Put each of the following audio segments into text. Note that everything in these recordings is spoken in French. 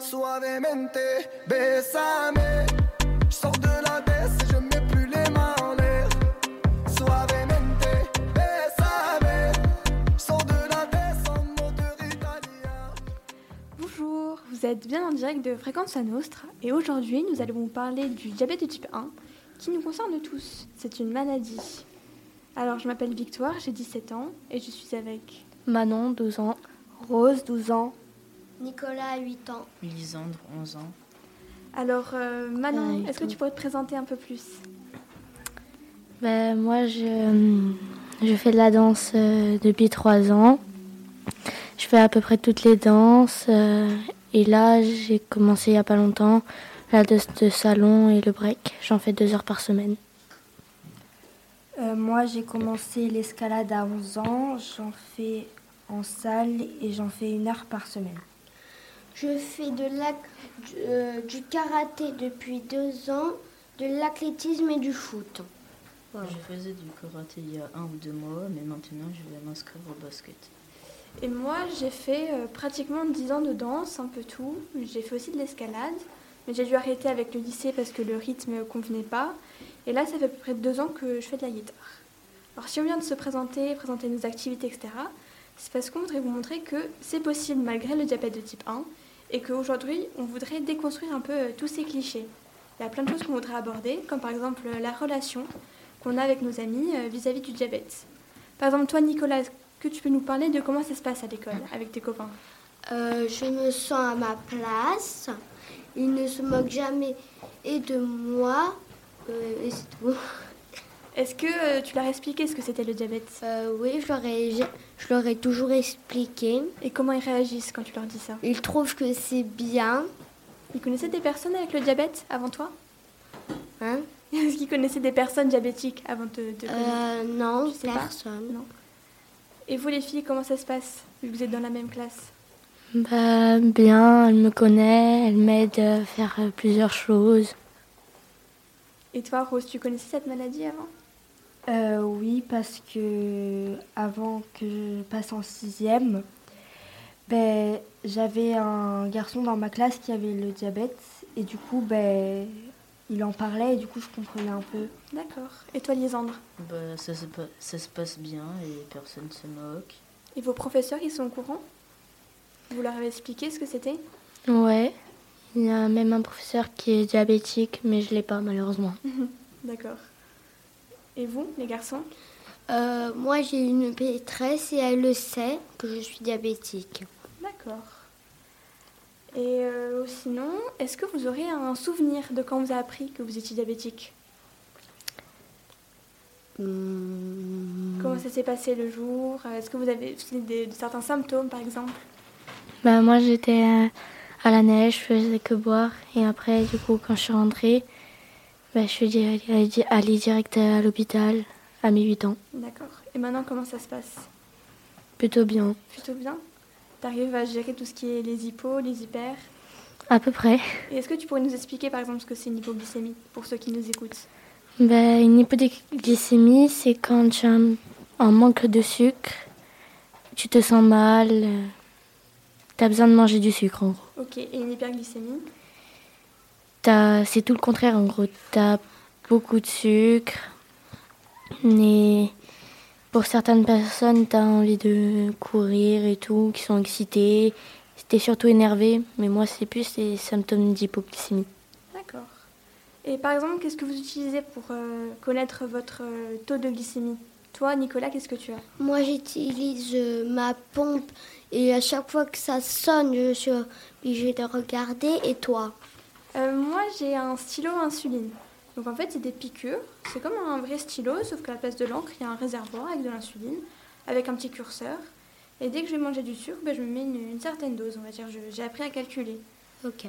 suavemente. Je sors de la baisse et je mets plus les mains en l'air. Suavemente. Je sors de la baisse en moteur italien. Bonjour, vous êtes bien en direct de Fréquence à Nostra et aujourd'hui nous allons vous parler du diabète de type 1 qui nous concerne tous. C'est une maladie. Alors je m'appelle Victoire, j'ai 17 ans et je suis avec Manon, 12 ans. Rose, 12 ans. Nicolas, 8 ans. Lisandre, 11 ans. Alors euh, Manon, Ah, est-ce que tu pourrais te présenter un peu plus? Ben, moi, je, je fais de la danse euh, depuis 3 ans. Je fais à peu près toutes les danses. euh, et là, j'ai commencé il n'y a pas longtemps la danse de salon et le break. J'en fais deux heures par semaine. Euh, moi, j'ai commencé l'escalade à 11 ans. J'en fais en salle et j'en fais une heure par semaine. Je fais de l'ac- du, euh, du karaté depuis 2 ans, de l'athlétisme et du foot. Je faisais du karaté il y a un ou deux mois, mais maintenant je vais m'inscrire au basket. Et moi j'ai fait euh, pratiquement 10 ans de danse, un peu tout. J'ai fait aussi de l'escalade, mais j'ai dû arrêter avec le lycée parce que le rythme ne convenait pas. Et là ça fait à peu près deux ans que je fais de la guitare. Alors si on vient de se présenter, présenter nos activités, etc., c'est parce qu'on voudrait vous montrer que c'est possible malgré le diabète de type 1 et qu'aujourd'hui on voudrait déconstruire un peu euh, tous ces clichés. Il y a plein de choses qu'on voudrait aborder, comme par exemple euh, la relation qu'on a avec nos amis euh, vis-à-vis du diabète. Par exemple, toi Nicolas, que tu peux nous parler de comment ça se passe à l'école avec tes copains? Je me sens à ma place. Il ne se moque jamais et de moi. Et c'est tout. Est-ce que euh, tu leur as expliqué ce que c'était le diabète? Euh, oui, je leur, ai, je leur ai toujours expliqué. et comment ils réagissent quand tu leur dis ça? Ils trouvent que c'est bien. Ils connaissaient des personnes avec le diabète avant toi? Hein? Est-ce qu'ils connaissaient des personnes diabétiques avant de connaître Euh, non, Je sais pas. personne. Non. Et vous les filles, comment ça se passe vu que vous êtes dans la même classe? Bah, bien, elle me connaît, elle m'aide à faire euh, plusieurs choses. Et toi Rose, tu connaissais cette maladie avant? Euh, oui, parce que avant que je passe en sixième, ben, j'avais un garçon dans ma classe qui avait le diabète et du coup, ben, il en parlait et du coup, je comprenais un peu. D'accord. Et toi Lisandre Bah, ça, se pa- ça se passe bien et personne se moque. Et vos professeurs, ils sont au courant? Vous leur avez expliqué ce que c'était? Ouais. Il y a même un professeur qui est diabétique, mais je l'ai pas malheureusement. D'accord. Et vous, les garçons Euh, moi, j'ai une maîtresse et elle le sait que je suis diabétique. D'accord. Et euh, sinon, est-ce que vous aurez un souvenir de quand vous a appris que vous étiez diabétique Hmm. Comment ça s'est passé le jour? Est-ce que vous avez des, de certains symptômes, par exemple? Bah, moi, j'étais à la neige, je faisais que boire. Et après, du coup, quand je suis rentrée, bah, je suis allée direct à l'hôpital à mes 8 ans. D'accord. Et maintenant, comment ça se passe? Plutôt bien, Plutôt bien? T'arrives à gérer tout ce qui est les hypos, les hyper? À peu près. Et est-ce que tu pourrais nous expliquer, par exemple, ce que c'est une hypoglycémie, pour ceux qui nous écoutent? Bah, une hypoglycémie, c'est quand tu as un, un manque de sucre, tu te sens mal, tu as besoin de manger du sucre en gros. Ok. Et une hyperglycémie? C'est tout le contraire en gros. Tu as beaucoup de sucre. Et pour certaines personnes, tu as envie de courir et tout, qui sont excitées. T'es surtout énervé, mais moi, c'est plus des symptômes d'hypoglycémie. D'accord. Et par exemple, qu'est-ce que vous utilisez pour euh, connaître votre euh, taux de glycémie? Toi, Nicolas, qu'est-ce que tu as? Moi, j'utilise euh, ma pompe et à chaque fois que ça sonne, je suis obligée de regarder. Et toi? Euh, Moi, j'ai un stylo insuline. Donc en fait, c'est des piqûres. C'est comme un vrai stylo, sauf qu'à la place de l'encre, il y a un réservoir avec de l'insuline, avec un petit curseur. Et dès que je vais manger du sucre, ben, je me mets une, une certaine dose, on va dire. J'ai appris à calculer. Ok.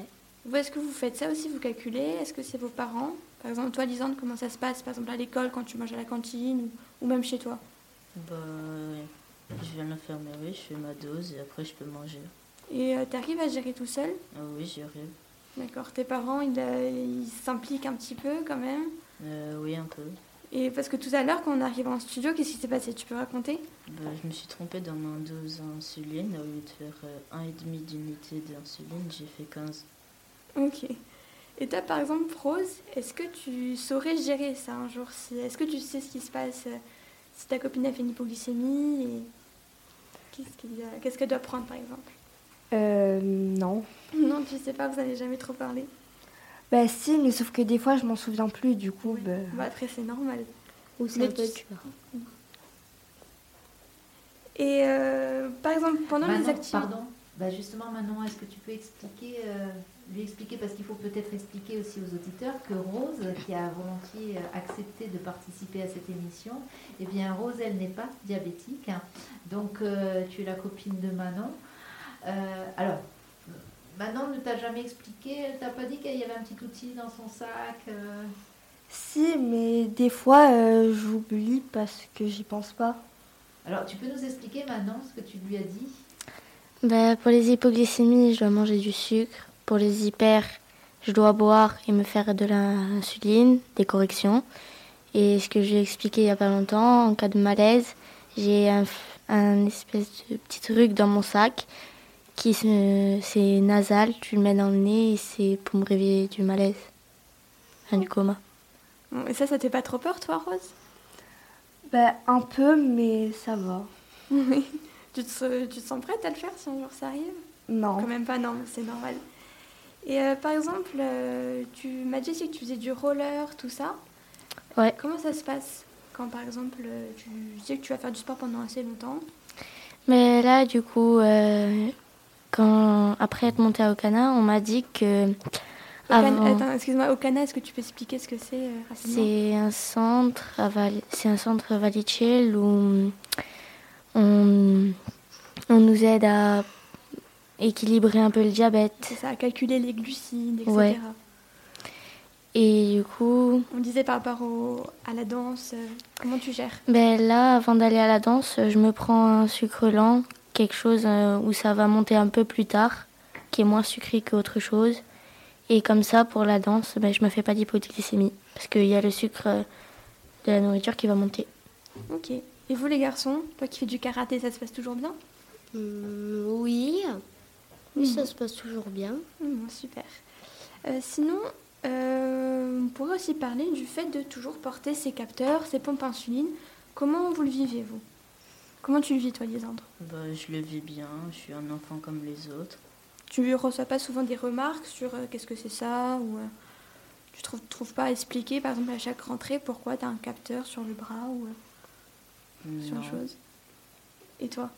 Vous, est-ce que vous faites ça aussi Vous calculez? Est-ce que c'est vos parents? Par exemple, toi, Lisande, comment ça se passe Par exemple, à l'école, quand tu manges à la cantine ou, ou même chez toi? Bah, je viens mais oui, je fais ma dose et après je peux manger. Et tu arrives à gérer tout seul? Ah oui, j'y arrive. D'accord. Tes parents, ils, euh, ils s'impliquent un petit peu quand même Euh, oui, un peu. Et parce que tout à l'heure, quand on arrive en studio, qu'est-ce qui s'est passé? Tu peux raconter? Bah, je me suis trompée dans ma dose d'insuline. Au lieu de faire euh, 1,5 d'unité d'insuline, j'ai fait 15. Ok. Et toi, par exemple, Rose, est-ce que tu saurais gérer ça un jour si... Est-ce que tu sais ce qui se passe euh, si ta copine a fait une hypoglycémie et qu'est-ce qu'il y a- qu'est-ce qu'elle doit prendre, par exemple? Euh, non. Non, tu sais pas, vous n'avez jamais trop parlé. Bah si, mais sauf que des fois je m'en souviens plus, du coup, bah, Bah, après, c'est normal. Ou c'est un peu tu- dur. Et euh, par exemple, pendant les Manon, activités... Pardon, bah justement Manon, est-ce que tu peux expliquer, euh, lui expliquer, parce qu'il faut peut-être expliquer aussi aux auditeurs que Rose, qui a volontiers euh, accepté de participer à cette émission, eh bien Rose, elle n'est pas diabétique, hein. donc euh, tu es la copine de Manon. Euh, alors, Manon ne t'a jamais expliqué, elle t'a pas dit qu'il y avait un petit outil dans son sac euh, si, mais des fois euh, j'oublie parce que j'y pense pas. Alors, tu peux nous expliquer Manon ce que tu lui as dit? Bah, pour les hypoglycémies, je dois manger du sucre. Pour les hyper, je dois boire et me faire de l'insuline, des corrections. Et ce que j'ai expliqué il n'y a pas longtemps, en cas de malaise, j'ai un, un espèce de petit truc dans mon sac qui c'est nasal, tu le mets dans le nez et c'est pour me réveiller du malaise, enfin, du coma. Et ça, ça te fait pas trop peur, toi, Rose? Bah un peu, mais ça va. Oui. Tu te, tu te sens prête à le faire si un jour ça arrive? Non. Quand même pas, non, c'est normal. Et euh, par exemple, euh, tu m'as dit aussi que tu faisais du roller, tout ça. Ouais. Comment ça se passe quand par exemple euh, tu sais que tu vas faire du sport pendant assez longtemps? Mais là, du coup, euh, quand, après être montée à Okana, on m'a dit que avant- Attends, excuse-moi, au Cana, est-ce que tu peux expliquer ce que c'est euh, C'est un centre à Val- c'est un centre à Valichel où on, on nous aide à équilibrer un peu le diabète. C'est ça, calculer les glucides, etc. Ouais. Et du coup, On disait par rapport au- à la danse, euh, comment tu gères? ben là, avant d'aller à la danse, je me prends un sucre lent, quelque chose euh, où ça va monter un peu plus tard, qui est moins sucré qu'autre chose. Et comme ça, pour la danse, ben, je me fais pas d'hypoglycémie, parce qu'il y a le sucre euh, de la nourriture qui va monter. Ok. Et vous les garçons, toi qui fais du karaté, ça se passe toujours bien? Hmm, oui. Oui, ça se passe toujours bien. Hum, super. Euh, sinon, euh, on pourrait aussi parler du fait de toujours porter ces capteurs, ces pompes insuline. Comment vous le vivez, vous? Comment tu le vis, toi, Lisandre Bah, je le vis bien, je suis un enfant comme les autres. Tu reçois pas souvent des remarques sur euh, qu'est-ce que c'est ça ou euh, tu trouves, trouves pas à expliquer, par exemple, à chaque rentrée, pourquoi tu as un capteur sur le bras ou euh, sur chose? Et toi,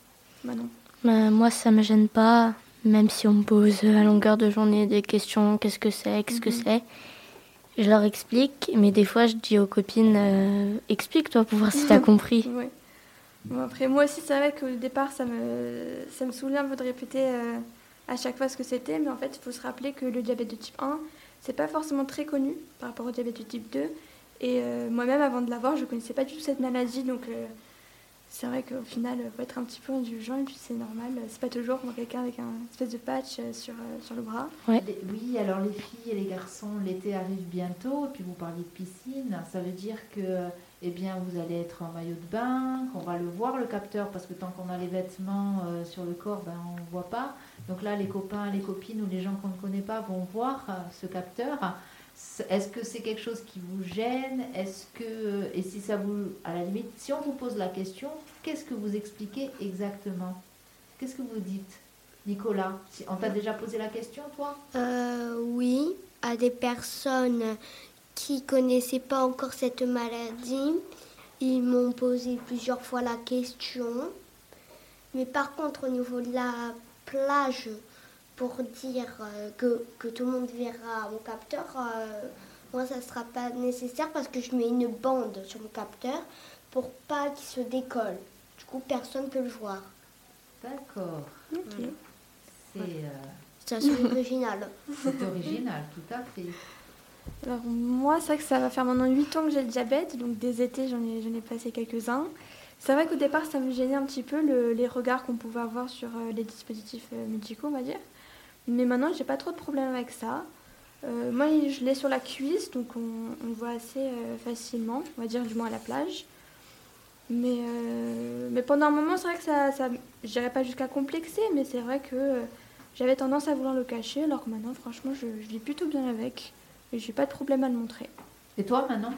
Manon? Ben, moi, ça me gêne pas, même si on me pose à longueur de journée des questions, qu'est-ce que c'est, qu'est-ce que Mhm. c'est? Je leur explique, mais des fois, je dis aux copines, euh, explique-toi pour voir si t'as compris. Ouais. Bon, après, moi aussi, c'est vrai qu'au départ, ça me, ça me saoulait un peu de répéter euh, à chaque fois ce que c'était, mais en fait, il faut se rappeler que le diabète de type 1, c'est pas forcément très connu par rapport au diabète de type 2. Et euh, moi-même, avant de l'avoir, je connaissais pas du tout cette maladie, donc euh, c'est vrai qu'au final, il faut être un petit peu indulgent, et puis c'est normal. C'est pas toujours quand quelqu'un avec un espèce de patch sur, sur le bras. Ouais. Les- Oui, alors les filles et les garçons, l'été arrive bientôt, et puis vous parliez de piscine, ça veut dire que eh bien, vous allez être en maillot de bain, qu'on va le voir le capteur, parce que tant qu'on a les vêtements euh, sur le corps, ben, on ne voit pas. Donc là, les copains, les copines ou les gens qu'on ne connaît pas vont voir euh, ce capteur. Est-ce que c'est quelque chose qui vous gêne? Est-ce que, et si ça vous, à la limite, si on vous pose la question, qu'est-ce que vous expliquez exactement? Qu'est-ce que vous dites Nicolas, on t'a déjà posé la question, toi? Euh, oui, à des personnes qui connaissaient pas encore cette maladie. Ils m'ont posé plusieurs fois la question. Mais par contre, au niveau de la plage, pour dire euh, que, que tout le monde verra mon capteur, euh, moi, ça ne sera pas nécessaire parce que je mets une bande sur mon capteur pour pas qu'il se décolle. Du coup, personne ne peut le voir. D'accord. Ok. C'est euh, original. c'est original, tout à fait. Alors moi, c'est vrai que ça va faire maintenant 8 ans que j'ai le diabète, donc des étés, j'en ai, j'en ai passé quelques-uns. C'est vrai qu'au départ, ça me gênait un petit peu le- les regards qu'on pouvait avoir sur euh, les dispositifs euh, médicaux, on va dire. Mais maintenant, j'ai pas trop de problème avec ça. Euh, moi, je l'ai sur la cuisse, donc on, on voit assez facilement, on va dire du moins à la plage. Mais, euh, mais pendant un moment, c'est vrai que ça, dirais pas jusqu'à complexer, mais c'est vrai que j'avais tendance à vouloir le cacher, alors que maintenant, franchement, je, je vis plutôt bien avec. Et j'ai pas de problème à le montrer. Et toi, Manon?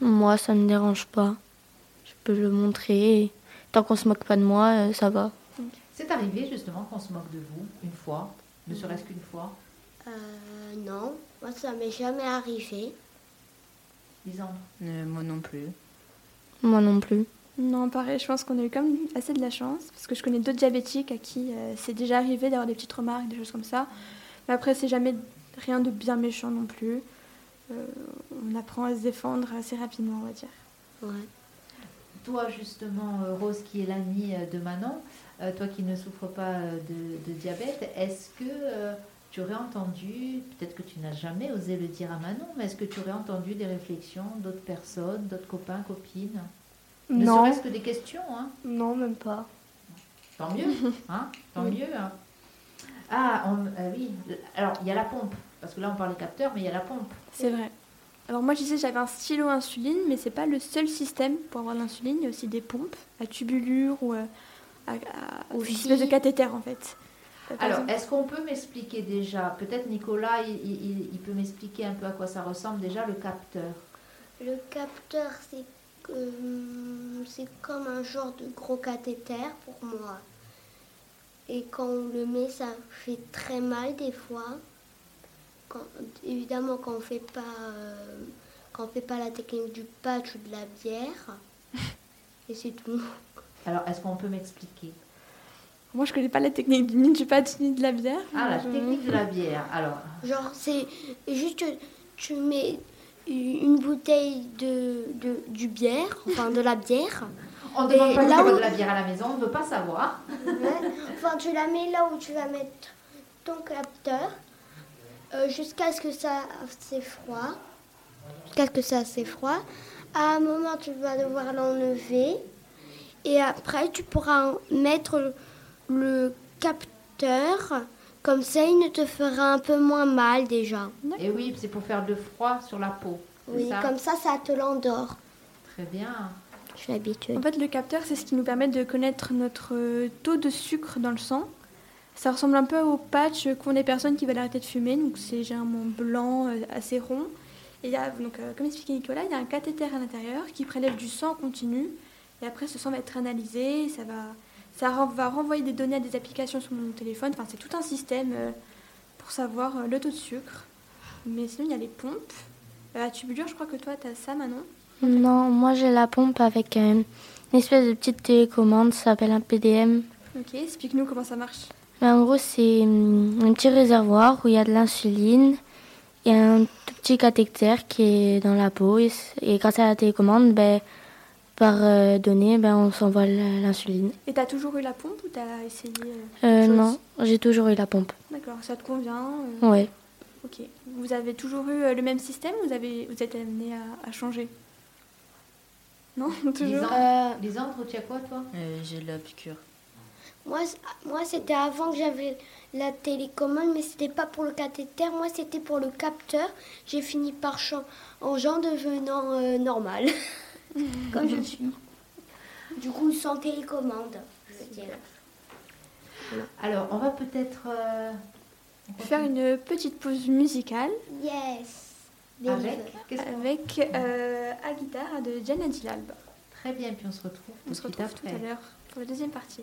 Moi, ça me dérange pas. Je peux le montrer. et tant qu'on se moque pas de moi, euh, ça va. C'est arrivé justement qu'on se moque de vous une fois, ne serait-ce qu'une fois? Euh, non, moi ça m'est jamais arrivé. Lisandre Euh, moi non plus. Moi non plus. Non, pareil, je pense qu'on a eu quand même assez de la chance, parce que je connais d'autres diabétiques à qui euh, c'est déjà arrivé d'avoir des petites remarques, des choses comme ça. Mais après, c'est jamais rien de bien méchant non plus. Euh, on apprend à se défendre assez rapidement, on va dire. Ouais. Toi, justement, euh, Rose, qui est l'amie euh, de Manon, toi qui ne souffres pas de, de diabète, est-ce que euh, tu aurais entendu, peut-être que tu n'as jamais osé le dire à Manon, mais est-ce que tu aurais entendu des réflexions d'autres personnes, d'autres copains, copines? Ne Non, serait-ce que des questions, hein? Non, même pas. Tant mieux, hein? Tant mieux. hein? Ah, on- euh, oui. Alors, il y a la pompe, parce que là, on parle des capteurs, mais il y a la pompe. C'est vrai. Alors moi, je disais j'avais un stylo insuline, mais c'est pas le seul système pour avoir l'insuline. Il y a aussi des pompes à tubulure ou euh, à, à- une espèce de cathéter en fait. Euh, par Alors, est-ce qu'on peut m'expliquer déjà, peut-être Nicolas, il, il- il peut m'expliquer un peu à quoi ça ressemble déjà le capteur? Le capteur, c'est euh, c'est comme un genre de gros cathéter pour moi. Et quand on le met, ça fait très mal des fois. Quand- évidemment, quand on fait pas, euh, quand on fait pas la technique du patch ou de la bière. Et c'est tout. Alors, est-ce qu'on peut m'expliquer? Moi, je connais pas la technique du ni du patch ni de la bière. Ah, la Je- technique de la bière. Alors, Genre, c'est juste que tu mets une bouteille de, de- du bière, enfin de la bière. on ne demande pas là où- de la bière à la maison, on ne veut pas savoir. Ouais. Enfin, tu la mets là où tu vas mettre ton capteur euh, jusqu'à ce que ça c'est froid. Jusqu'à ce que ça c'est froid. À un moment, tu vas devoir l'enlever. Et après, tu pourras mettre le, capteur. Comme ça, il ne te fera un peu moins mal déjà. Et oui, c'est pour faire de froid sur la peau. Oui, ça? comme ça, ça te l'endort. Très bien. Je suis habituée. En fait, le capteur, c'est ce qui nous permet de connaître notre taux de sucre dans le sang. Ça ressemble un peu au patch qu'ont les personnes qui veulent arrêter de fumer. Donc, c'est généralement blanc, euh, assez rond. Et il y a, donc, euh, comme expliquait Nicolas, il y a un cathéter à l'intérieur qui prélève du sang en continu. Et après, ce sang va être analysé. Ça va, ça va renvoyer des données à des applications sur mon téléphone. Enfin, c'est tout un système euh, pour savoir le taux de sucre. Mais sinon, il y a les pompes. À tubulure, je crois que toi, tu as ça maintenant. Non, moi j'ai la pompe avec une espèce de petite télécommande, ça s'appelle un PDM. Ok, explique-nous comment ça marche. Mais en gros, c'est hum, un petit réservoir où il y a de l'insuline et un tout petit cathéter qui est dans la peau. Et, grâce à la télécommande, ben, par euh, données, ben, on s'envoie l'insuline. Et t'as toujours eu la pompe ou t'as essayé euh, Euh, non, j'ai toujours eu la pompe. D'accord, ça te convient euh, Ouais. Ok. Vous avez toujours eu euh, le même système ou vous, avez, vous êtes amené à, à changer? Non? Toujours? Euh, Lisandre, tu as quoi, toi? Euh, J'ai la piqûre. Moi, moi c'était avant que j'avais la télécommande, mais c'était pas pour le cathéter. Moi, c'était pour le capteur. J'ai fini par chan- en genre devenant euh, normal, comme je suis. Du coup, sans télécommande, je veux dire. Alors, on va peut-être... euh, Faire une petite pause musicale Yes. Avec Qu'est-ce qu'on- avec euh, à guitare de Jen Adilab. Très bien, puis on se retrouve On se retrouve tout à l'heure pour la deuxième partie.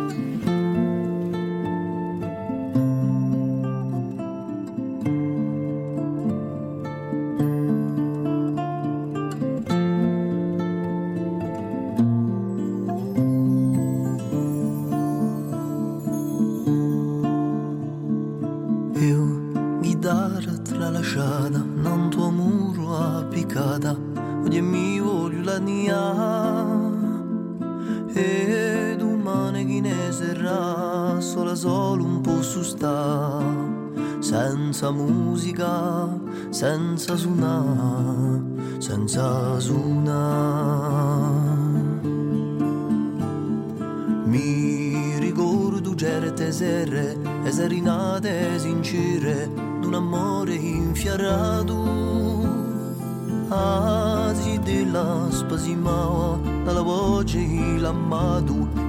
spasimava dalla voce la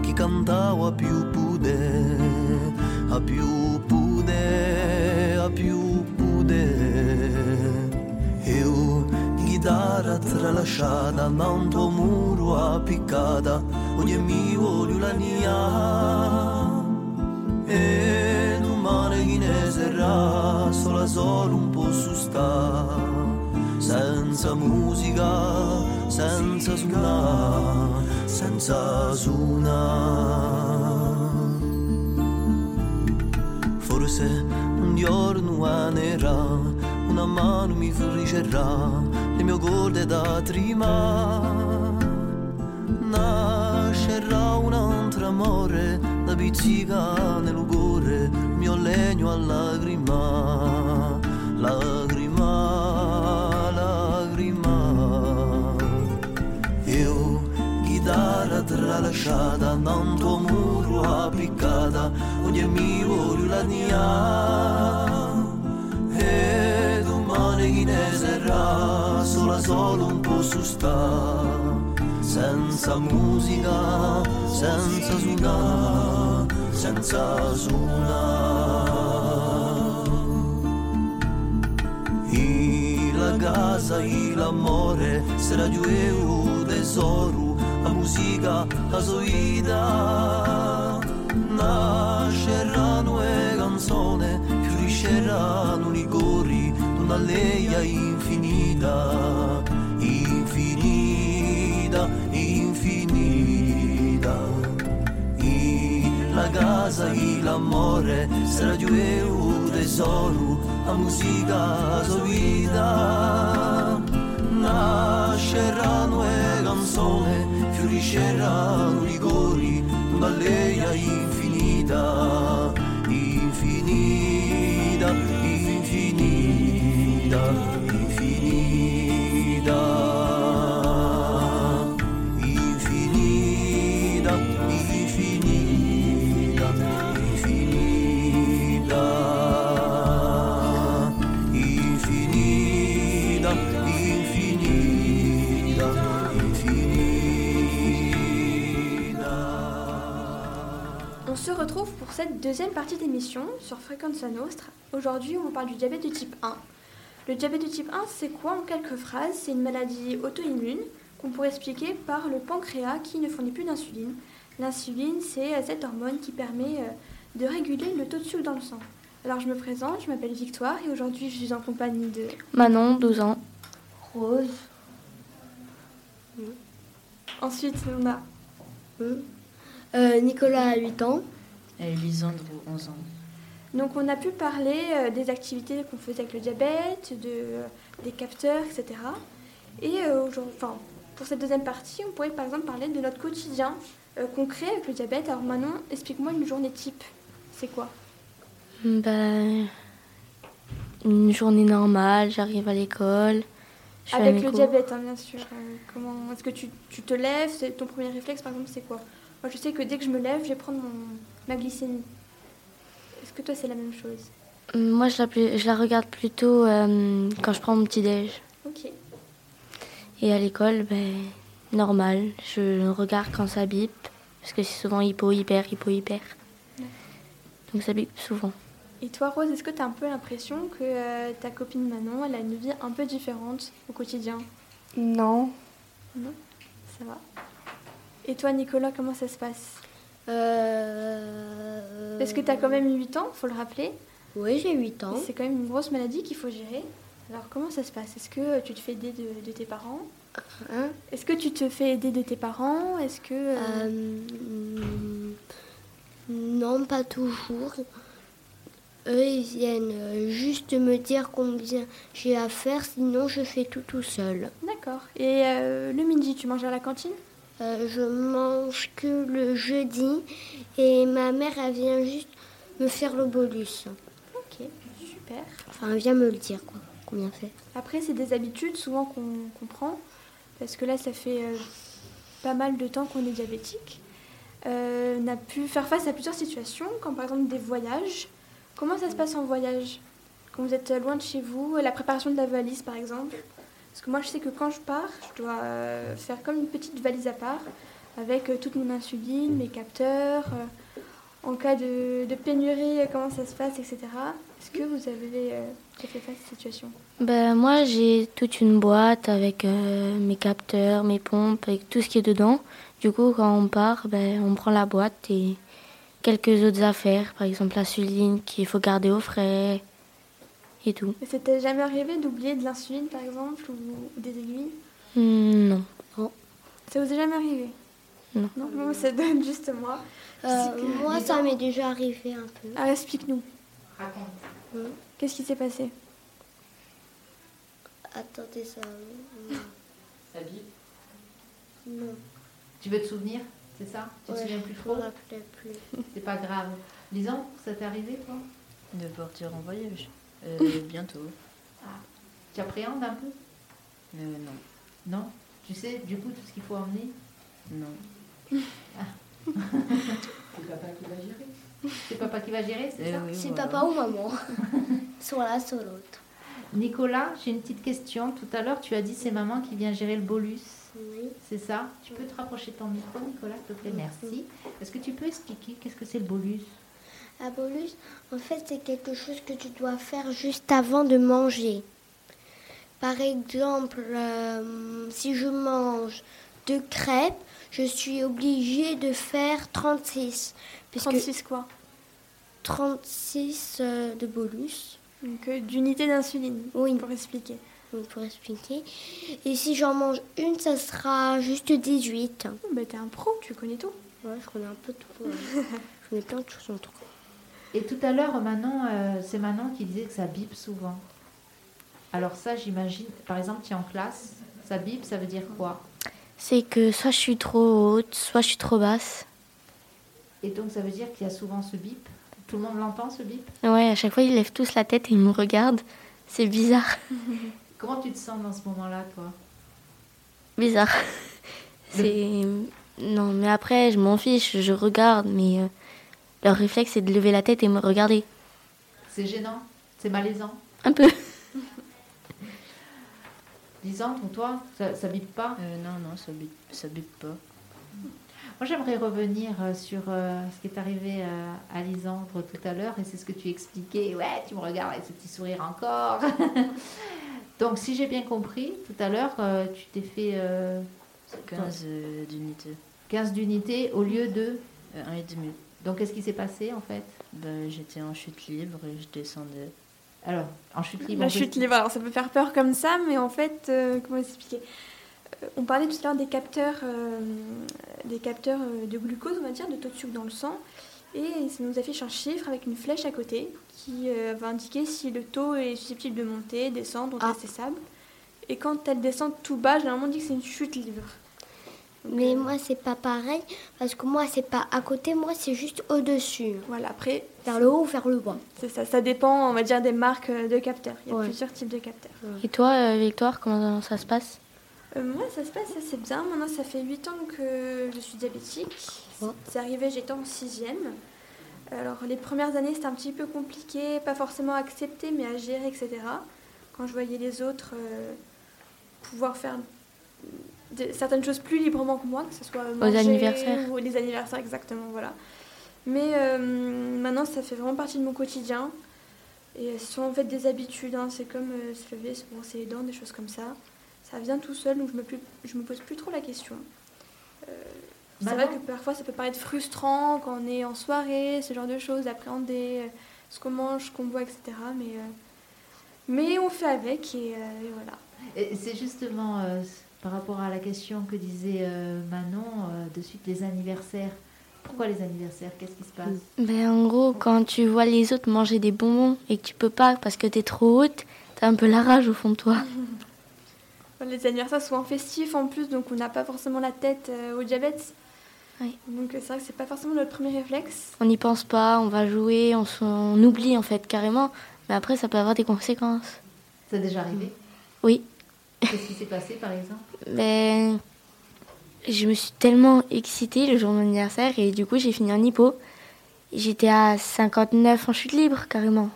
che cantava più pude a più pude a più pude eu chitarra tralasciata ma tuo muro appiccata ogni mio mia. e non ne serrà, sola solo un po' su sta senza musica senza suonare, senza suonare. Forse un giorno anerà, una mano mi friscerà, le mie corde da trima. Nascerà un altro amore, da pizzica nel cuore, mio legno a lacrima, lacrima, tralasciata, non tuo muro appiccata, ogni mi voglio la mia. E domani chi ne sarà, sola solo un po' su sta senza musica, senza suonare, senza suonare. E la casa e l'amore sarà giù un tesoro, a musica a zoida nasceranno e canzone, fiorisceranno i ligori, una leia infinita, infinita, infinita. e la casa, e l'amore, sarà di un tesoro, a musica, a zoida nasceranno e canzone, fioriscerà un rigori, una leia infinita. Se retrouve pour cette deuxième partie d'émission sur Frequenza Nostra. Aujourd'hui, on parle du diabète de type 1. Le diabète de type 1, c'est quoi en quelques phrases? C'est une maladie auto-immune qu'on pourrait expliquer par le pancréas qui ne fournit plus d'insuline. L'insuline, c'est cette hormone qui permet euh, de réguler le taux de sucre dans le sang. Alors, je me présente, je m'appelle Victoire et aujourd'hui, je suis en compagnie de Manon, 12 ans. Rose, Ensuite, on a Euh, Nicolas a 8 ans. Et Lisandro, 11 ans. Donc on a pu parler euh, des activités qu'on faisait avec le diabète, de, euh, des capteurs, etc. Et euh, aujourd'hui, enfin, pour cette deuxième partie, on pourrait par exemple parler de notre quotidien euh, concret avec le diabète. Alors Manon, explique-moi une journée type. C'est quoi? Ben, une journée normale, j'arrive à l'école. Avec le cours. diabète, hein, bien sûr. Euh, comment Est-ce que tu, tu te lèves? C'est Ton premier réflexe, par exemple, c'est quoi? Moi, je sais que dès que je me lève, je vais prendre mon, ma glycémie. Est-ce que toi, c'est la même chose Moi, je la, je la regarde plutôt euh, quand je prends mon petit-déj. Ok. Et à l'école, ben, normal. Je regarde quand ça bip. Parce que c'est souvent hypo, hyper, hypo, hyper. Donc ça bip souvent. Et toi, Rose, est-ce que tu as un peu l'impression que euh, ta copine Manon, elle a une vie un peu différente au quotidien? Non, Ça va. Et toi, Nicolas, comment ça se passe? Euh... Parce que tu as quand même 8 ans, faut le rappeler? Oui, j'ai 8 ans. C'est quand même une grosse maladie qu'il faut gérer. Alors, comment ça se passe? Est-ce que tu te fais aider de, de tes parents? Hein? Est-ce que tu te fais aider de tes parents? Est-ce que. euh, non, pas toujours. Eux, ils viennent euh, juste me dire combien j'ai à faire, sinon je fais tout tout seul. D'accord. Et euh, le midi, tu manges à la cantine? Euh, je mange que le jeudi et ma mère, elle vient juste me faire le bolus. Ok, super. Enfin, elle vient me le dire, quoi, combien fait. Après, c'est des habitudes souvent qu'on qu'on prend, parce que là, ça fait euh, pas mal de temps qu'on est diabétique. Euh, on a pu faire face à plusieurs situations, comme par exemple des voyages. Comment ça se passe en voyage? Quand vous êtes loin de chez vous, la préparation de la valise par exemple? Parce que moi, je sais que quand je pars, je dois euh, faire comme une petite valise à part avec euh, toute mon insuline, mes capteurs. euh, en cas de, pénurie, comment ça se passe, etc. Est-ce que vous avez fait face à cette situation? Ben, moi, j'ai toute une boîte avec mes capteurs, mes pompes, avec tout ce qui est dedans. Du coup, quand on part, ben, on prend la boîte et quelques autres affaires, par exemple l'insuline qu'il faut garder au frais et tout. Et C'était jamais arrivé d'oublier de l'insuline, par exemple, ou, des aiguilles Hmm, non. Ça vous est jamais arrivé Non. Non, non c'est juste moi. Euh, moi, ça m'est déjà arrivé un peu. Alors, explique-nous. Raconte. Qu'est-ce qui s'est passé Attendez, ça. Ça bip. Non, Tu veux te souvenir C'est ça? Tu te souviens plus je trop me rappelais plus. C'est pas grave. Lisan, ça t'est arrivé toi? De partir en voyage. Euh, bientôt. Tu appréhendes un peu? Euh, non. Non? Tu sais du coup tout ce qu'il faut emmener? Non. C'est papa qui va gérer. C'est papa qui va gérer, c'est Eh ça? oui, C'est voilà. papa ou maman Soit l'un, soit l'autre. Nicolas, j'ai une petite question. Tout à l'heure, tu as dit c'est maman qui vient gérer le bolus. Oui. C'est ça? Tu peux te rapprocher de ton micro, Nicolas, s'il te plaît? Merci. Est-ce que tu peux expliquer qu'est-ce que c'est le bolus? Un bolus, en fait, c'est quelque chose que tu dois faire juste avant de manger. Par exemple, euh, si je mange deux crêpes, je suis obligée de faire 36. Puisque 36 quoi? 36 euh, de bolus, Donc, euh, d'unité d'insuline, Oui. pour expliquer. donc pour expliquer. Et si j'en mange une, ça sera juste 18. Oh, bah, t'es un pro, tu connais tout. Ouais, je connais un peu tout. je connais plein de choses en tout cas. Et tout à l'heure, Manon, euh, c'est Manon qui disait que ça bip souvent. Alors ça, j'imagine, par exemple, tu es en classe, ça bip, ça veut dire quoi? C'est que soit je suis trop haute, soit je suis trop basse. Et donc ça veut dire qu'il y a souvent ce bip? Tout le monde l'entend, ce bip? Ouais, à chaque fois, ils lèvent tous la tête et ils me regardent. C'est bizarre. Comment tu te sens dans ce moment-là, toi? Bizarre. C'est. Non, mais après, je m'en fiche, je regarde, mais euh, leur réflexe, c'est de lever la tête et me regarder. C'est gênant C'est malaisant Un peu. Lisant, pour toi, ça, ça bip pas? Euh, non, non, ça bip, ça bip pas. Moi, j'aimerais revenir euh, sur euh, ce qui est arrivé euh, à Lisandre tout à l'heure, et c'est ce que tu expliquais. Ouais, tu me regardes avec ce petit sourire encore. Donc, si j'ai bien compris, tout à l'heure, euh, tu t'es fait euh, 15 euh, d'unités. 15 d'unités au lieu de... Euh, un et demi. Donc, qu'est-ce qui s'est passé, en fait? Ben, J'étais en chute libre et je descendais. Alors, en chute libre... La peut- chute libre, alors ça peut faire peur comme ça, mais en fait, euh, comment expliquer? Euh, On parlait tout à l'heure des capteurs, euh, des capteurs de glucose, on va dire, de taux de sucre dans le sang. Et ça nous affiche un chiffre avec une flèche à côté qui euh, va indiquer si le taux est susceptible de monter, descendre ou Ah. rester stable. Et quand elle descend tout bas, généralement on dit que c'est une chute libre. Mais euh, moi, c'est pas pareil, parce que moi, c'est pas à côté, moi, c'est juste au-dessus. Voilà, après, Vers le haut ou vers le bas. c'est ça, ça dépend, on va dire, des marques euh, de capteurs. Il y a Ouais. plusieurs types de capteurs. Et toi, euh, Victoire, comment ça se passe? Euh, moi, ça se passe assez bien. Maintenant, ça fait 8 ans que je suis diabétique. C'est arrivé, j'étais en sixième. Alors, les premières années, c'était un petit peu compliqué, pas forcément à accepter, mais à gérer, etc. Quand je voyais les autres euh, pouvoir faire certaines choses plus librement que moi, que ce soit manger anniversaires. ou les anniversaires, exactement, voilà. Mais euh, maintenant, ça fait vraiment partie de mon quotidien. Et ce sont en fait des habitudes, hein. c'est comme euh, se lever, se brosser les dents, des choses comme ça. Ça vient tout seul, donc je me, plus- je me pose plus trop la question. Euh, c'est Maman vrai que parfois ça peut paraître frustrant quand on est en soirée, ce genre de choses, d'appréhender euh, ce qu'on mange, ce qu'on boit, etc. Mais, euh, mais on fait avec et, euh, et voilà. Et C'est justement euh, par rapport à la question que disait euh, Manon, euh, de suite les anniversaires. Pourquoi les anniversaires? Qu'est-ce qui se passe? Ben, en gros, quand tu vois les autres manger des bonbons et que tu peux pas parce que t'es trop haute, t'as un peu la rage au fond de toi. Les anniversaires sont en festif en plus, donc on n'a pas forcément la tête euh, au diabète. Oui. Donc c'est vrai que c'est pas forcément notre premier réflexe. On n'y pense pas, on va jouer, on, on oublie en fait carrément. Mais après, ça peut avoir des conséquences. C'est déjà arrivé? Oui. Qu'est-ce qui s'est passé par exemple? Ben, je me suis tellement excitée le jour de mon anniversaire et du coup, j'ai fini en hypo. J'étais à 59 en chute libre carrément.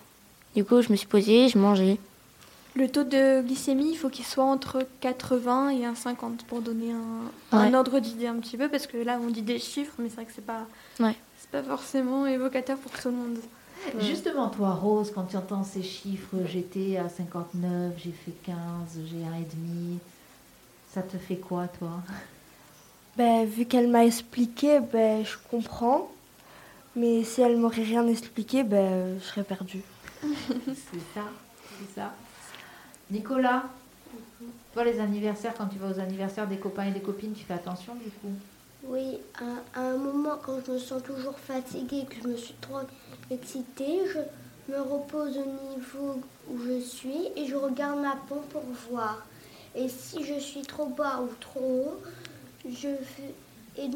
Du coup, je me suis posée, je mangeais. Le taux de glycémie, il faut qu'il soit entre 80 et un 50 pour donner un, un ordre d'idée un petit peu, parce que là, on dit des chiffres, mais c'est vrai que c'est pas, Ouais. c'est pas forcément évocateur pour tout le monde. Justement, toi, Rose, quand tu entends ces chiffres, j'étais à 59, j'ai fait 15, j'ai un et demi, ça te fait quoi, toi Ben, vu qu'elle m'a expliqué, ben, je comprends. Mais si elle m'aurait rien expliqué, ben, je serais perdue. C'est ça, c'est ça. Nicolas, toi, les anniversaires, quand tu vas aux anniversaires des copains et des copines, tu fais attention du coup? Oui, à, à un moment, quand je me sens toujours fatiguée, que je me suis trop excitée, je me repose au niveau où je suis et je regarde ma pompe pour voir. Et si je suis trop bas ou trop haut, je vais,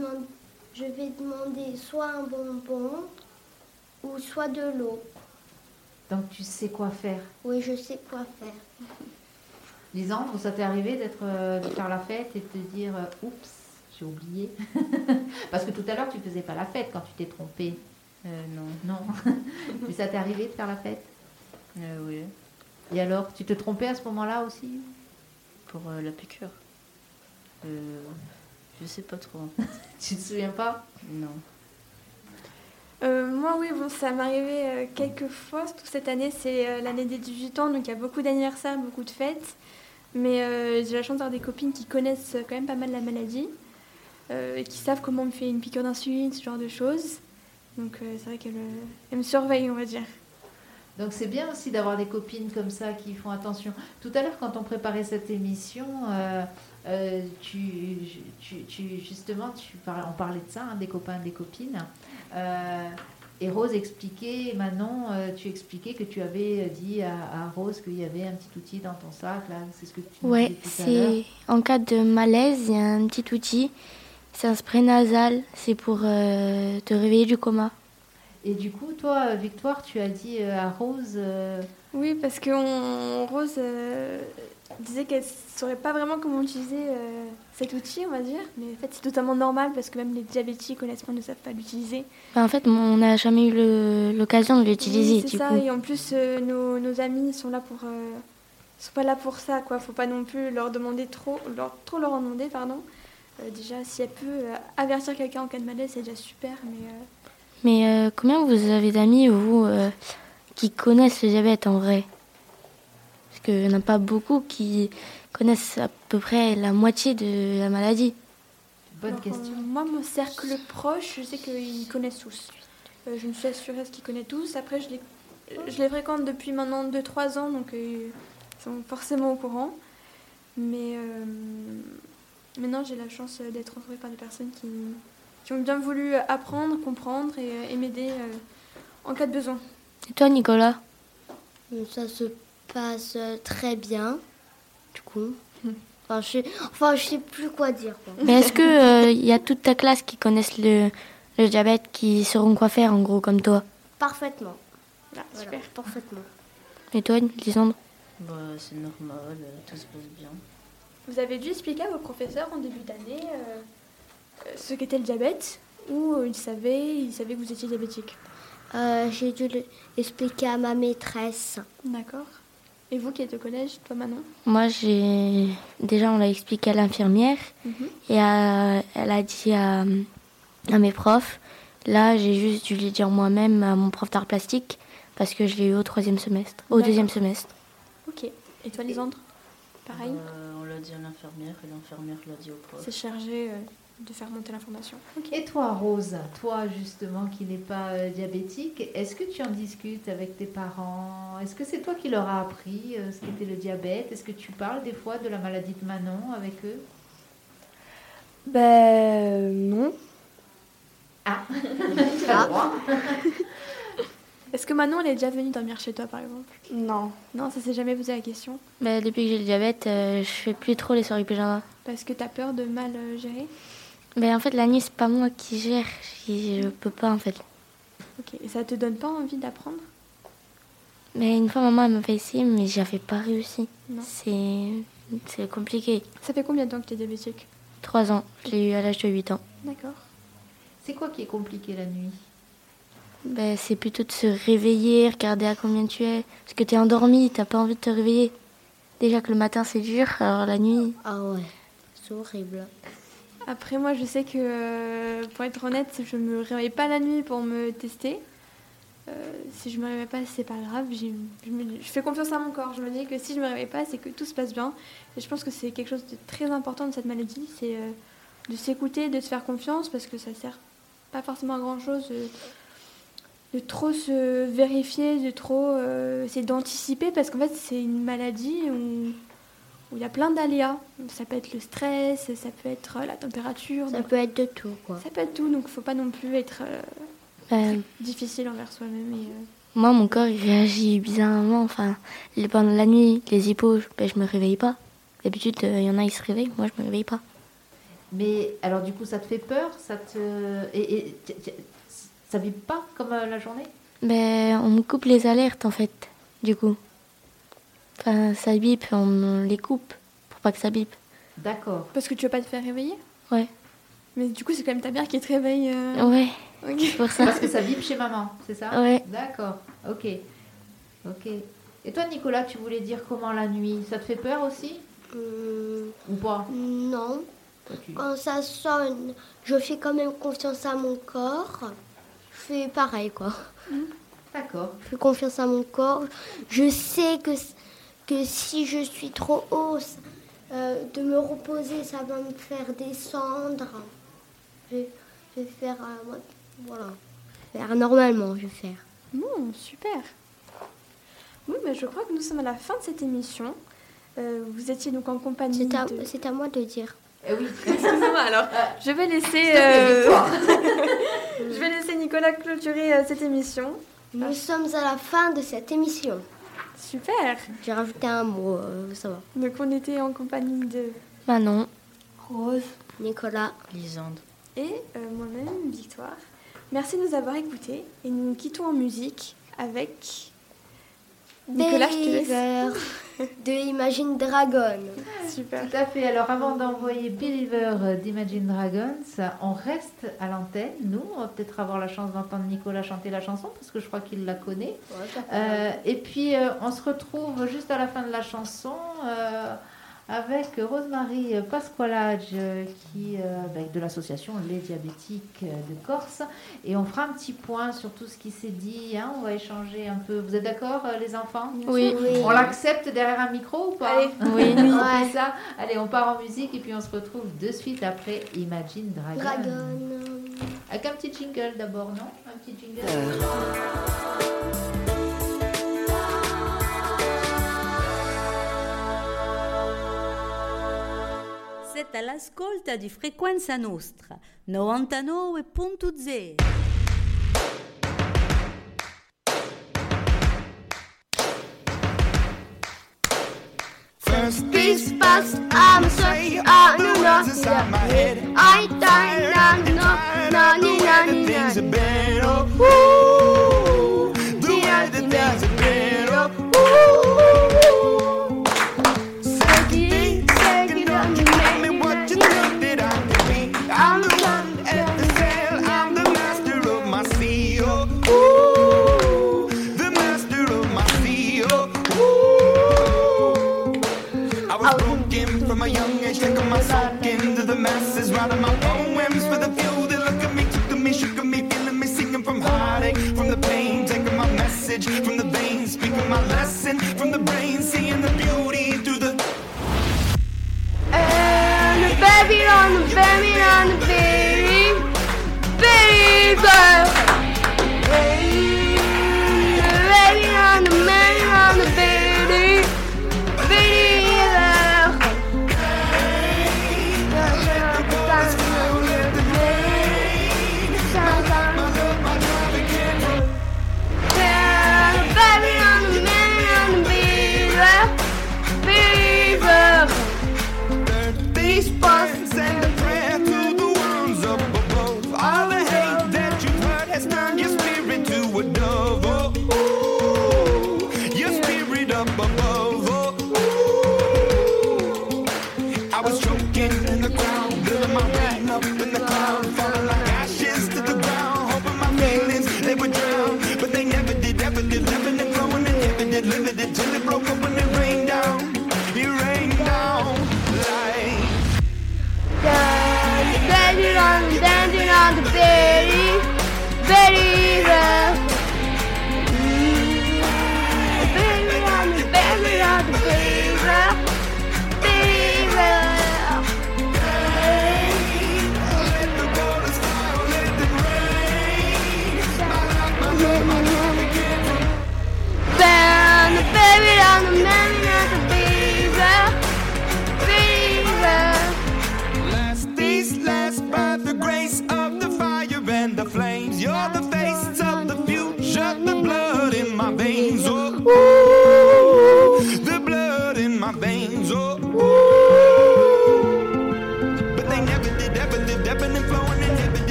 je demander soit un bonbon ou soit de l'eau. Donc tu sais quoi faire? Oui, je sais quoi faire. Lisandre, ça t'est arrivé d'être, euh, de faire la fête et de te dire euh, oups, j'ai oublié Parce que tout à l'heure tu faisais pas la fête quand tu t'es trompée. Euh, non. Non. Mais ça t'est arrivé de faire la fête? Euh, oui. Et alors, tu te trompais à ce moment-là aussi? Pour euh, la piqûre. Euh, je sais pas trop. Tu te souviens pas? Non. Euh, moi, oui, bon, ça m'est arrivé euh, quelques fois. Surtout cette année, c'est euh, l'année des 18 ans, donc il y a beaucoup d'anniversaires, beaucoup de fêtes. Mais euh, j'ai la chance d'avoir des copines qui connaissent quand même pas mal la maladie euh, et qui savent comment on me fait une piqûre d'insuline, ce genre de choses. Donc euh, c'est vrai qu'elles euh, elles me surveillent, on va dire. Donc c'est bien aussi d'avoir des copines comme ça qui font attention. Tout à l'heure, quand on préparait cette émission, euh, euh, tu, tu- tu- justement, tu parlais, on parlait de ça, hein, des copains des copines. Euh, et Rose expliquait, Manon, tu expliquais que tu avais dit à, à Rose qu'il y avait un petit outil dans ton sac, là, c'est ce que tu Ouais, c'est en cas de malaise, il y a un petit outil. C'est un spray nasal. C'est pour te réveiller du coma. Et du coup, toi, Victoire, tu as dit euh, à Rose, euh, Oui, parce que on- Rose euh, disait qu'elle ne saurait pas vraiment comment utiliser euh, cet outil, on va dire. Mais en fait, c'est totalement normal parce que même les diabétiques, honnêtement, ne savent pas l'utiliser. Bah, en fait, on n'a jamais eu le- l'occasion de l'utiliser. Oui, c'est ça. coup. Et en plus, euh, nos, nos amis sont là pour, euh, sont pas là pour ça, quoi. Faut pas non plus leur demander trop, leur, trop leur en demander, pardon. Euh, déjà, si elle peut euh, avertir quelqu'un en cas de malaise, c'est déjà super. Mais euh, Mais euh, combien vous avez d'amis, vous, euh, qui connaissent le diabète en vrai? Parce qu'il n'y en a pas beaucoup qui connaissent à peu près la moitié de la maladie. bonne alors, question. euh, moi, mon cercle proche, je sais qu'ils connaissent tous. Euh, je me suis assurée qu'ils connaissent tous. Après, je les, je les fréquente depuis maintenant 2-3 ans, donc euh, ils sont forcément au courant. Mais euh, maintenant, j'ai la chance d'être entourée par des personnes qui, qui ont bien voulu apprendre, comprendre et, euh, et m'aider euh, en cas de besoin. Et toi, Nicolas? Donc, Ça se passe euh, très bien, du coup. Enfin, je sais, enfin, je sais plus quoi dire. quoi. Mais est-ce qu'il y a toute ta classe qui connaissent le, le diabète, qui sauront quoi faire, en gros, comme toi? Parfaitement. Ah, Voilà, super. parfaitement. Et toi, Lisandre? Bah, c'est normal, euh, tout se passe bien. Vous avez dû expliquer à vos professeurs en début d'année euh, euh, ce qu'était le diabète ou euh, ils savaient, ils savaient que vous étiez diabétique Euh, J'ai dû le- expliquer à ma maîtresse. D'accord. Et vous qui êtes au collège, toi Manon? Moi, j'ai déjà, on l'a expliqué à l'infirmière et à- elle a dit à, à mes profs. Là, j'ai juste dû le dire moi-même à mon prof d'art plastique parce que je l'ai eu au troisième semestre, au D'accord. deuxième semestre. Ok. Et toi Lisandre? Pareil? Euh, on l'a dit à l'infirmière et l'infirmière l'a dit au prof. C'est chargé euh, de faire monter l'information. Et toi, Rose, toi justement qui n'es pas euh, diabétique, est-ce que tu en discutes avec tes parents? Est-ce que c'est toi qui leur as appris euh, ce qu'était le diabète? Est-ce que tu parles des fois de la maladie de Manon avec eux? Ben non. Ah, tu as le droit. Est-ce que Manon elle est déjà venue dormir chez toi par exemple? Non. Non, ça s'est jamais posé la question. Bah, depuis que j'ai le diabète, euh, je fais plus trop les soirées pyjama. Parce que t'as peur de mal euh, gérer? Mais en fait, la nuit, c'est pas moi qui gère. Je je peux pas, en fait. Ok. Et ça te donne pas envie d'apprendre? Mais une fois, maman elle m'a fait essayer, mais j'avais pas réussi. Non. C'est c'est compliqué. Ça fait combien de temps que t'es diabétique? Trois ans. Je l'ai eu à l'âge de 8 ans. D'accord. C'est quoi qui est compliqué la nuit? Ben, c'est plutôt de se réveiller, regarder à combien tu es. Parce que tu es endormi, t'as pas envie de te réveiller. Déjà que le matin c'est dur, alors la nuit. Ah ouais, c'est horrible. Après, moi, je sais que, euh, pour être honnête, je me réveille pas la nuit pour me tester. Euh, si je me réveille pas, c'est pas grave. Je, fais confiance à mon corps. Je me dis que si je me réveille pas, c'est que tout se passe bien. Et je pense que c'est quelque chose de très important de cette maladie, c'est euh, de s'écouter, de se faire confiance, parce que ça sert pas forcément à grand chose de trop se vérifier, de trop essayer d'anticiper, parce qu'en fait, c'est une maladie où où il y a plein d'aléas. Ça peut être le stress, ça peut être euh, la température. Ça donc- peut être de tout, quoi. ça peut être tout, donc il faut pas non plus être euh, Ben, difficile envers soi-même. Et, euh, moi, mon corps il réagit bizarrement. Enfin, les- pendant la nuit, les hippos, ben, je me réveille pas. D'habitude, euh, il y en a, ils se réveillent. Moi, je me réveille pas. Mais alors du coup, ça te fait peur Ça te et, et t- t- ça vibre pas comme euh, la journée? Ben, on me coupe les alertes en fait, du coup. Enfin, ça bip, on les coupe pour pas que ça bip. D'accord. Parce que tu veux pas te faire réveiller? Ouais. Mais du coup, c'est quand même ta mère qui te réveille. euh, Ouais, ok. c'est pour ça. Parce que ça vibre chez maman, c'est ça? Ouais. D'accord. Ok. Ok. Et toi, Nicolas, tu voulais dire comment la nuit? Ça te fait peur aussi? Hum, ou pas? non. Toi, tu- Quand ça sonne, je fais quand même confiance à mon corps. Je fais pareil, quoi. D'accord. Je fais confiance à mon corps. Je sais que, que si je suis trop haut, euh, de me reposer, ça va me faire descendre. Je, vais- je vais faire, euh, voilà, faire normalement, je vais faire. Bon, super. Oui, mais je crois que nous sommes à la fin de cette émission. Euh, vous étiez donc en compagnie C'est à, de... c'est à moi de dire. Eh oui. Excusez-moi, alors, je vais laisser... Euh, je vais laisser Nicolas clôturer euh, cette émission. Nous sommes à la fin de cette émission. Super. J'ai rajouté un mot, euh, ça va. Donc on était en compagnie de Manon. Rose. Nicolas. Lisande. et euh, moi-même, Victoire. Merci de nous avoir écoutés et nous nous quittons en musique avec Nicolas, je te laisse. Believer de Imagine Dragon. Super. Tout à fait. Alors, avant d'envoyer Believer d'Imagine Dragons, on reste à l'antenne. Nous, on va peut-être avoir la chance d'entendre Nicolas chanter la chanson parce que je crois qu'il la connaît. Euh, et puis, euh, on se retrouve juste à la fin de la chanson euh, avec Rosemary Pasqualage, euh, qui, euh, avec de l'association Les Diabétiques euh, de Corse. Et on fera un petit point sur tout ce qui s'est dit. hein. On va échanger un peu. Vous êtes d'accord, euh, les enfants? Oui. Oui. On l'accepte derrière un micro ou pas? Allez. Oui. Ouais. fait ça. Allez, on part en musique et puis on se retrouve de suite après Imagine Dragon. Dragon. Avec un petit jingle d'abord, non? Un petit jingle? Siete all'ascolta di Frequenza Nostra 99.0. First things first, I'm sorry, I know nothing. I die,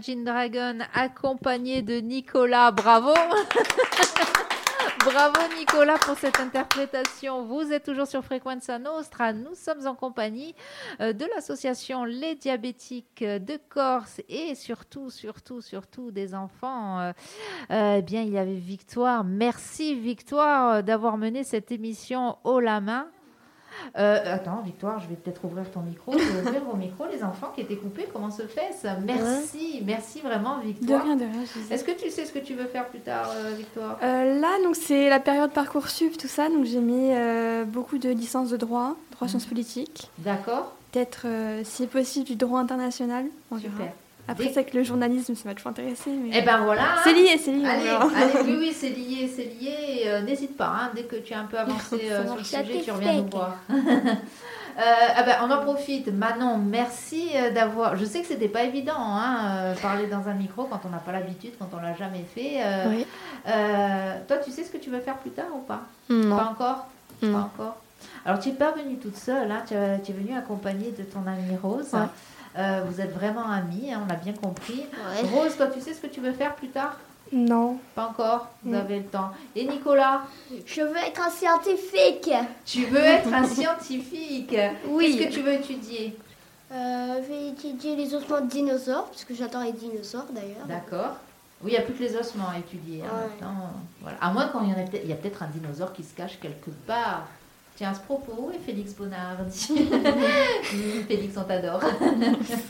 Imagine Dragon, accompagné de Nicolas. Bravo Bravo Nicolas pour cette interprétation. Vous êtes toujours sur Frequenza Nostra. Nous sommes en compagnie euh, de l'association Les Diabétiques de Corse et surtout, surtout, surtout des enfants. Euh, euh, eh bien, il y avait Victoire. Merci Victoire d'avoir mené cette émission haut la main. Euh, attends, Victoire, je vais peut-être ouvrir ton micro. Je vais ouvrir vos micros, les enfants qui étaient coupés. Comment se fait ça? Merci, merci vraiment, De Victoire. rien, de rien. je disais. Est-ce que tu sais ce que tu veux faire plus tard, euh, Victoire? Euh, là, donc c'est la période Parcoursup, tout ça. Donc j'ai mis beaucoup de licences de droit, droit sciences politiques. D'accord Peut-être, si possible, du droit international. On verra. Après, c'est que le journalisme, ça m'a toujours intéressé. Mais... Eh ben voilà. C'est lié, c'est lié. Allez, allez, oui, oui, c'est lié, c'est lié. Euh, N'hésite pas, hein, dès que tu as un peu avancé euh, sur le sujet, tu reviens nous voir. Euh, ah ben, on en profite. Manon, merci d'avoir. Je sais que c'était pas évident, hein, parler dans un micro quand on n'a pas l'habitude, quand on l'a jamais fait. Oui. toi, tu sais ce que tu veux faire plus tard ou pas? Non. Pas encore? Non. Pas encore. Alors, tu n'es pas venue toute seule, hein, tu, es- tu es venue accompagnée de ton amie Rose. Ouais. Euh, vous êtes vraiment amis, hein, on l'a bien compris. Ouais. Rose, toi, tu sais ce que tu veux faire plus tard? Non. Pas encore, vous avez le temps. Et Nicolas, Je veux être un scientifique. tu veux être un scientifique? Oui. Qu'est-ce que tu veux étudier? Euh, je vais étudier les ossements de dinosaures, parce que j'adore les dinosaures d'ailleurs. D'accord. Oui, il n'y a plus que les ossements à étudier. hein, Ouais. maintenant. Voilà. À moins quand il y en a peut-être, il y a peut-être un dinosaure qui se cache quelque part. Tiens, à ce propos, est Félix Bonardi Félix, on t'adore.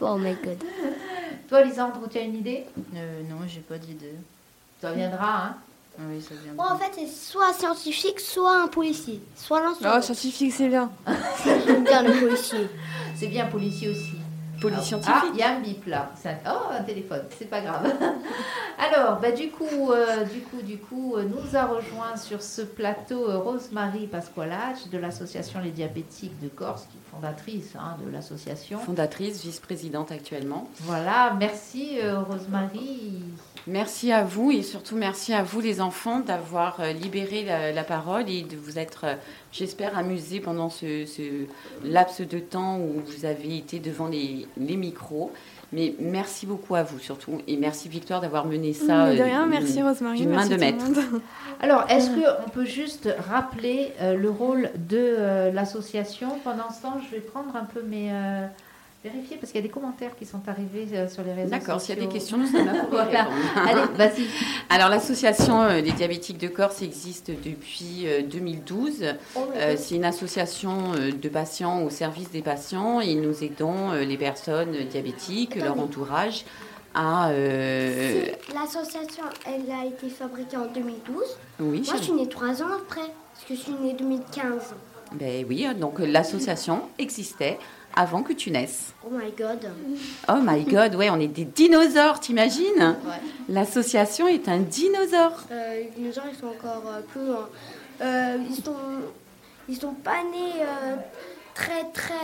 Oh my god. Toi, Lisandre, tu as une idée? Euh, non, j'ai pas d'idée. Ça viendra, hein? Ah Oui, ça vient. Moi en fait c'est soit un scientifique, soit un policier. Soit l'un soit Oh, l'autre. scientifique, c'est bien. J'aime bien le policier. C'est bien policier aussi. Police Ah, scientifique. il y a un bip là. Un- Oh, un téléphone, c'est pas grave. Alors, bah, du coup, euh, du coup, du coup, euh, nous a rejoint sur ce plateau euh, Rosemary Pasqualach de l'association Les Diabétiques de Corse, qui est fondatrice hein, de l'association. Fondatrice, vice-présidente actuellement. Voilà, merci euh, Rosemary. Merci à vous et surtout merci à vous les enfants d'avoir libéré la, la parole et de vous être, j'espère, amusés pendant ce, ce laps de temps où vous avez été devant les, les micros. Mais merci beaucoup à vous surtout et merci Victoire d'avoir mené ça. Mais de euh, rien, d'une- merci Rosemary. d'une main de maître. Alors, est-ce qu'on peut juste rappeler euh, le rôle de euh, l'association? Pendant ce temps, je vais prendre un peu mes... vérifier, parce qu'il y a des commentaires qui sont arrivés euh, sur les réseaux sociaux. D'accord, s'il y a des questions, nous sommes là pour y Voilà. répondre. Allez, vas-y. Alors l'association euh, des diabétiques de Corse existe depuis euh, 2012. Euh, c'est une association de patients au service des patients et nous aidons les personnes diabétiques, leur entourage à... euh, L'association, elle a été fabriquée en 2012. oui, Moi, je suis née trois ans après, parce que je suis née 2015. Ben oui, donc euh, l'association existait avant que tu naisses. Oh my god. Oh my god, ouais, on est des dinosaures, t'imagines Ouais. L'association est un dinosaure. Euh, les dinosaures, ils sont encore euh, plus loin. Euh, ils sont, ils sont pas nés euh, très très,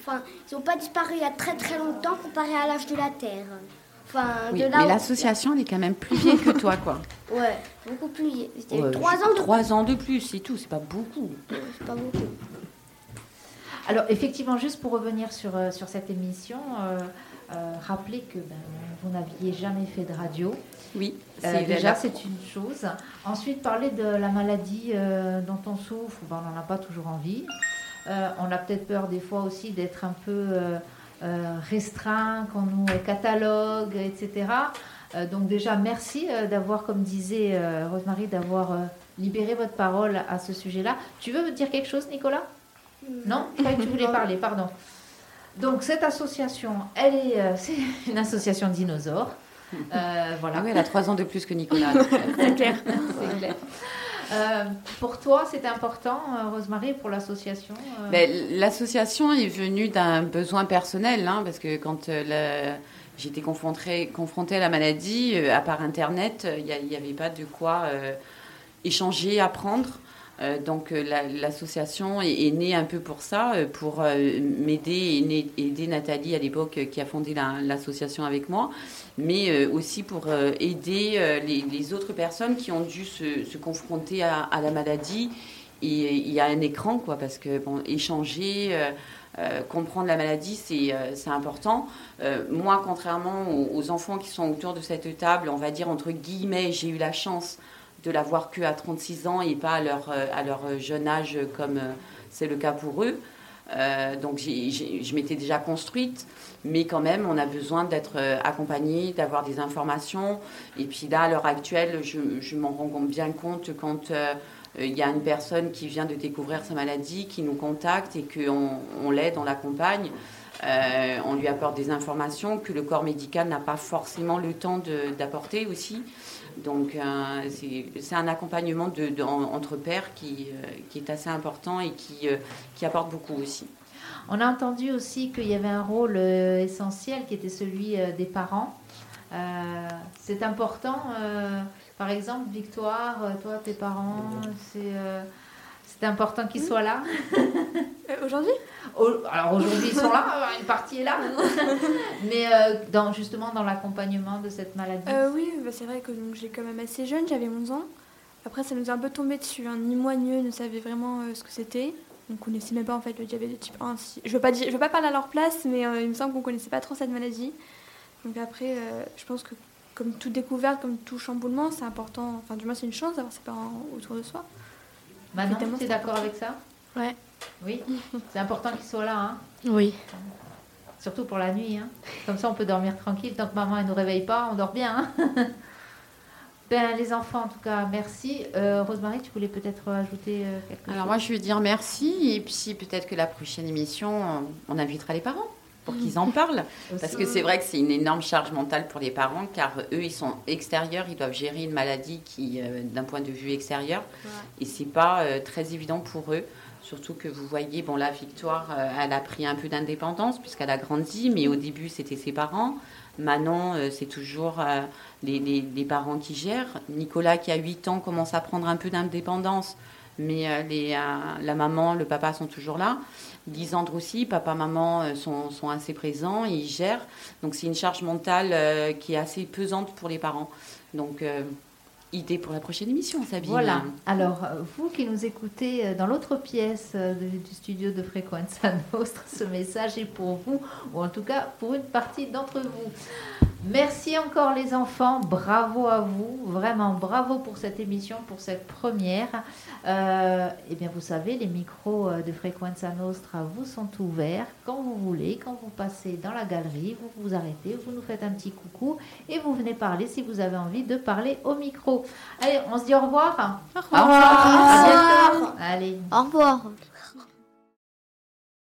enfin, ils ont pas disparu il y a très très longtemps comparé à l'âge de la Terre. Enfin, Oui, de là mais où- l'association, elle est quand même plus vieille que toi, quoi. Ouais, beaucoup plus. vieille. C'était Ouais, trois ans de Trois ans de plus, c'est tout, c'est pas beaucoup. C'est pas beaucoup. Alors, effectivement, juste pour revenir sur, euh, sur cette émission, euh, euh, rappeler que ben, vous n'aviez jamais fait de radio. Oui, Euh, c'est déjà, c'est une chose. Ensuite, parler de la maladie euh, dont on souffre, ben, on n'en a pas toujours envie. On a peut-être peur des fois aussi d'être un peu restreint, qu'on nous catalogue, etc. Donc déjà, merci d'avoir, comme disait Rosemary, d'avoir libéré votre parole à ce sujet-là. Tu veux dire quelque chose, Nicolas? Non tu voulais parler, pardon. Donc cette association, elle est, euh, c'est une association de dinosaures. Euh, voilà. Ah oui, elle a trois ans de plus que Nicolas. C'est clair. C'est clair. Euh, pour toi, c'était important, euh, Rosemary, pour l'association euh, Ben, L'association est venue d'un besoin personnel, hein, parce que quand euh, la- j'étais confrontée, confrontée à la maladie, euh, à part Internet, euh, il n'y avait pas de quoi euh, échanger, apprendre. Euh, donc euh, la- l'association est, née un peu pour ça, euh, pour m'aider et aider Nathalie à l'époque qui a fondé la- l'association avec moi, mais aussi pour aider les, autres personnes qui ont dû se, confronter à, la maladie. Et il y a un écran, quoi, parce que échanger, comprendre la maladie, c'est important. Moi, contrairement aux enfants qui sont autour de cette table, on va dire entre guillemets, j'ai eu la chance de l'avoir que à 36 ans et pas à leur, euh, à leur jeune âge comme euh, c'est le cas pour eux. Euh, donc je m'étais déjà construite, mais quand même, on a besoin d'être euh, accompagné, d'avoir des informations. Et puis là, à l'heure actuelle, je, je m'en rends bien compte quand euh, il y a une personne qui vient de découvrir sa maladie, qui nous contacte et qu'on on l'aide, on l'accompagne. Euh, on lui apporte des informations que le corps médical n'a pas forcément le temps d'apporter aussi. Donc euh, c'est un accompagnement de, de- en- entre pairs qui, euh, qui est assez important et qui, euh, qui apporte beaucoup aussi. On a entendu aussi qu'il y avait un rôle essentiel qui était celui des parents. Euh, c'est important. euh, par exemple, Victoire, toi, tes parents, c'est euh, c'est important qu'ils soient là. Euh, Aujourd'hui? Au- Alors aujourd'hui, ils sont là, une partie est là. Mais euh, dans, justement dans l'accompagnement de cette maladie. Euh, Oui, bah, c'est vrai que donc, j'ai quand même assez jeune, j'avais 11 ans. Après, ça nous a un peu tombé dessus. hein. Ni moi ni eux ne savaient vraiment ce que c'était. On connaissait même pas en fait le diabète de type 1. Si- Je veux pas dire, je veux pas parler à leur place, mais il me semble qu'on connaissait pas trop cette maladie. Donc après, je pense que comme toute découverte, comme tout chamboulement, c'est important. Enfin, du moins, c'est une chance d'avoir ses parents autour de soi. Manon, tu es c'est d'accord avec ça Ouais. Oui, c'est important qu'ils soient là. hein. Oui. Surtout pour la nuit. hein. Comme ça, on peut dormir tranquille. Tant que maman ne nous réveille pas, on dort bien. hein. ben, les enfants, en tout cas, merci. Euh, Rosemary, tu voulais peut-être ajouter euh, quelque chose? Alors moi, je veux dire merci et puis peut-être que la prochaine émission, on invitera les parents pour qu'ils en parlent. Parce que c'est vrai que c'est une énorme charge mentale pour les parents car eux, ils sont extérieurs, ils doivent gérer une maladie qui, euh, d'un point de vue extérieur, et c'est pas euh, très évident pour eux. Surtout que vous voyez, bon là, Victoire, euh, elle a pris un peu d'indépendance puisqu'elle a grandi, mais au début, c'était ses parents. Manon, euh, c'est toujours euh, les, les- les parents qui gèrent. Nicolas, qui a 8 ans, commence à prendre un peu d'indépendance, mais euh, euh, la maman, le papa sont toujours là. Lisandre aussi, papa, maman euh, sont, sont assez présents, ils gèrent. Donc c'est une charge mentale qui est assez pesante pour les parents. Donc, idée pour la prochaine émission, Sabine. Voilà. Alors, vous qui nous écoutez dans l'autre pièce du studio de Frequenza Nostra, ce message est pour vous, ou en tout cas pour une partie d'entre vous. Merci encore les enfants, bravo à vous, vraiment bravo pour cette émission, pour cette première. Euh, eh bien, vous savez, les micros euh, de Frequenza Nostra vous sont ouverts quand vous voulez, quand vous passez dans la galerie, vous vous arrêtez, vous nous faites un petit coucou et vous venez parler si vous avez envie de parler au micro. Allez, on se dit au revoir. Au Au revoir. À revoir. Allez. Au revoir.